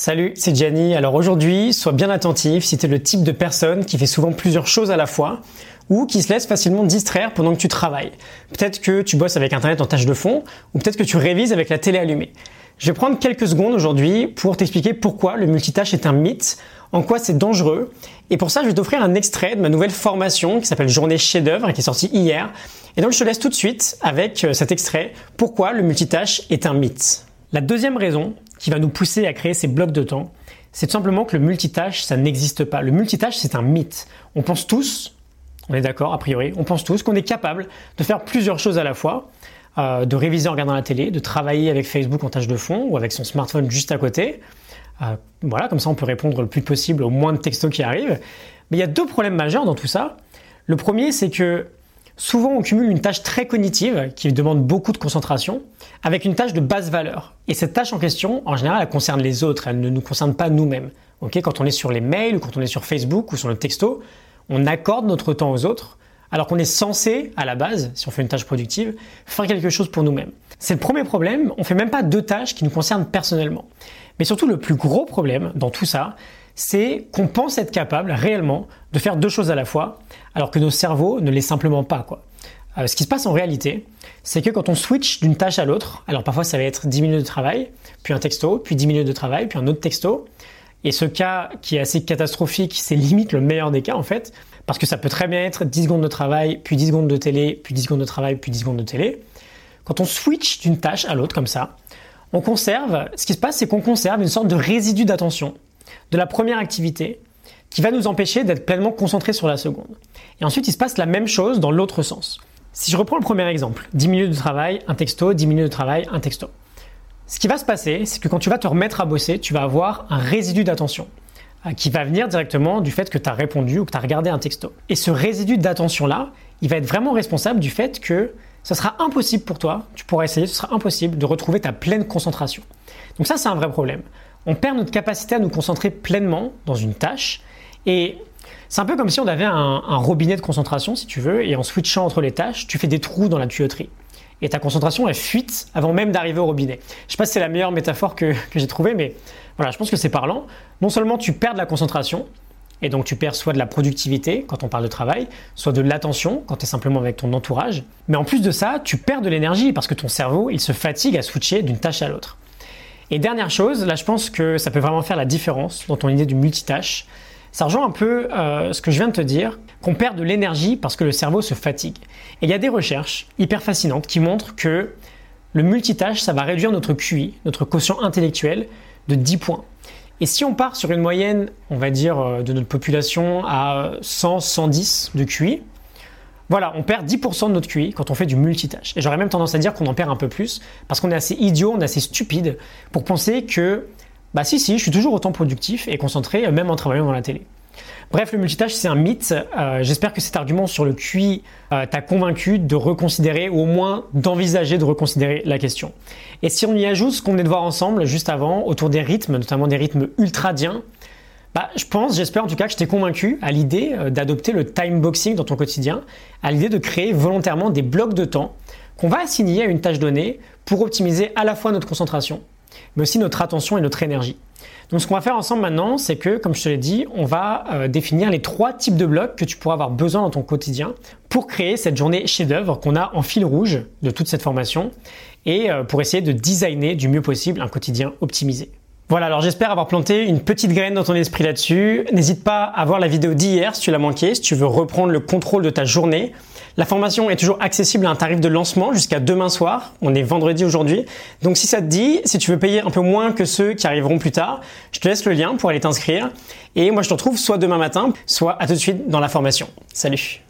Salut, c'est Gianni. Alors aujourd'hui, sois bien attentif si tu es le type de personne qui fait souvent plusieurs choses à la fois ou qui se laisse facilement distraire pendant que tu travailles. Peut-être que tu bosses avec Internet en tâche de fond ou peut-être que tu révises avec la télé allumée. Je vais prendre quelques secondes aujourd'hui pour t'expliquer pourquoi le multitâche est un mythe, en quoi c'est dangereux. Et pour ça, je vais t'offrir un extrait de ma nouvelle formation qui s'appelle Journée chef-d'œuvre qui est sortie hier. Et donc je te laisse tout de suite avec euh, cet extrait pourquoi le multitâche est un mythe? La deuxième raison qui va nous pousser à créer ces blocs de temps, c'est tout simplement que le multitâche, ça n'existe pas. Le multitâche, c'est un mythe. On pense tous, on est d'accord a priori, on pense tous qu'on est capable de faire plusieurs choses à la fois, euh, de réviser en regardant la télé, de travailler avec Facebook en tâche de fond ou avec son smartphone juste à côté. Euh, voilà, comme ça on peut répondre le plus possible au moins de textos qui arrivent. Mais il y a deux problèmes majeurs dans tout ça. Le premier, c'est que Souvent, on cumule une tâche très cognitive qui demande beaucoup de concentration avec une tâche de basse valeur. Et cette tâche en question, en général, elle concerne les autres, elle ne nous concerne pas nous-mêmes. quand on est sur les mails ou quand on est sur Facebook ou sur le texto, on accorde notre temps aux autres alors qu'on est censé, à la base, si on fait une tâche productive, faire quelque chose pour nous-mêmes. C'est le premier problème, on fait même pas deux tâches qui nous concernent personnellement. Mais surtout, le plus gros problème dans tout ça, c'est qu'on pense être capable réellement de faire deux choses à la fois, alors que nos cerveaux ne l'est simplement pas. Euh, ce qui se passe en réalité, c'est que quand on switch d'une tâche à l'autre, alors parfois ça va être 10 minutes de travail, puis un texto, puis 10 minutes de travail, puis un autre texto, et ce cas qui est assez catastrophique, c'est limite le meilleur des cas en fait, parce que ça peut très bien être 10 secondes de travail, puis 10 secondes de télé, puis 10 secondes de travail, puis 10 secondes de télé. Quand on switch d'une tâche à l'autre comme ça, on conserve, ce qui se passe c'est qu'on conserve une sorte de résidu d'attention de la première activité qui va nous empêcher d'être pleinement concentré sur la seconde. Et ensuite, il se passe la même chose dans l'autre sens. Si je reprends le premier exemple, 10 minutes de travail, un texto, 10 minutes de travail, un texto. Ce qui va se passer, c'est que quand tu vas te remettre à bosser, tu vas avoir un résidu d'attention euh, qui va venir directement du fait que tu as répondu ou que tu as regardé un texto. Et ce résidu d'attention-là, il va être vraiment responsable du fait que ce sera impossible pour toi, tu pourras essayer, ce sera impossible de retrouver ta pleine concentration. Donc ça, c'est un vrai problème on perd notre capacité à nous concentrer pleinement dans une tâche. Et c'est un peu comme si on avait un, robinet de concentration, si tu veux, et en switchant entre les tâches, tu fais des trous dans la tuyauterie. Et ta concentration, elle fuite avant même d'arriver au robinet. Je sais pas si c'est la meilleure métaphore que, que j'ai trouvée, mais voilà, je pense que c'est parlant. Non seulement tu perds de la concentration, et donc tu perds soit de la productivité quand on parle de travail, soit de l'attention quand tu es simplement avec ton entourage. Mais en plus de ça, tu perds de l'énergie parce que ton cerveau, il se fatigue à switcher d'une tâche à l'autre. Et dernière chose, là je pense que ça peut vraiment faire la différence dans ton idée du multitâche. Ça rejoint un peu euh, ce que je viens de te dire, qu'on perd de l'énergie parce que le cerveau se fatigue. Et il y a des recherches hyper fascinantes qui montrent que le multitâche, ça va réduire notre QI, notre quotient intellectuel, de 10 points. Et si on part sur une moyenne, on va dire, euh, de notre population à 100-110 de QI, voilà, on perd 10% de notre QI quand on fait du multitâche. Et j'aurais même tendance à dire qu'on en perd un peu plus parce qu'on est assez idiot, on est assez stupide pour penser que, bah si, si, je suis toujours autant productif et concentré, euh, même en travaillant dans la télé. Bref, le multitâche, c'est un mythe. Euh, j'espère que cet argument sur le QI euh, t'a convaincu de reconsidérer ou au moins d'envisager de reconsidérer la question. Et si on y ajoute ce qu'on venait de voir ensemble juste avant, autour des rythmes, notamment des rythmes ultradiens, bah, je pense, j'espère en tout cas que je t'ai convaincu à l'idée euh, d'adopter le time boxing dans ton quotidien, à l'idée de créer volontairement des blocs de temps qu'on va assigner à une tâche donnée pour optimiser à la fois notre concentration, mais aussi notre attention et notre énergie. Donc ce qu'on va faire ensemble maintenant, c'est que, comme je te l'ai dit, on va euh, définir les trois types de blocs que tu pourras avoir besoin dans ton quotidien pour créer cette journée chef-d'œuvre qu'on a en fil rouge de toute cette formation et euh, pour essayer de designer du mieux possible un quotidien optimisé. Voilà, alors j'espère avoir planté une petite graine dans ton esprit là-dessus. N'hésite pas à voir la vidéo d'hier si tu l'as manqué, si tu veux reprendre le contrôle de ta journée. La formation est toujours accessible à un tarif de lancement jusqu'à demain soir. On est vendredi aujourd'hui. Donc si ça te dit, si tu veux payer un peu moins que ceux qui arriveront plus tard, je te laisse le lien pour aller t'inscrire. Et moi je te retrouve soit demain matin, soit à tout de suite dans la formation. Salut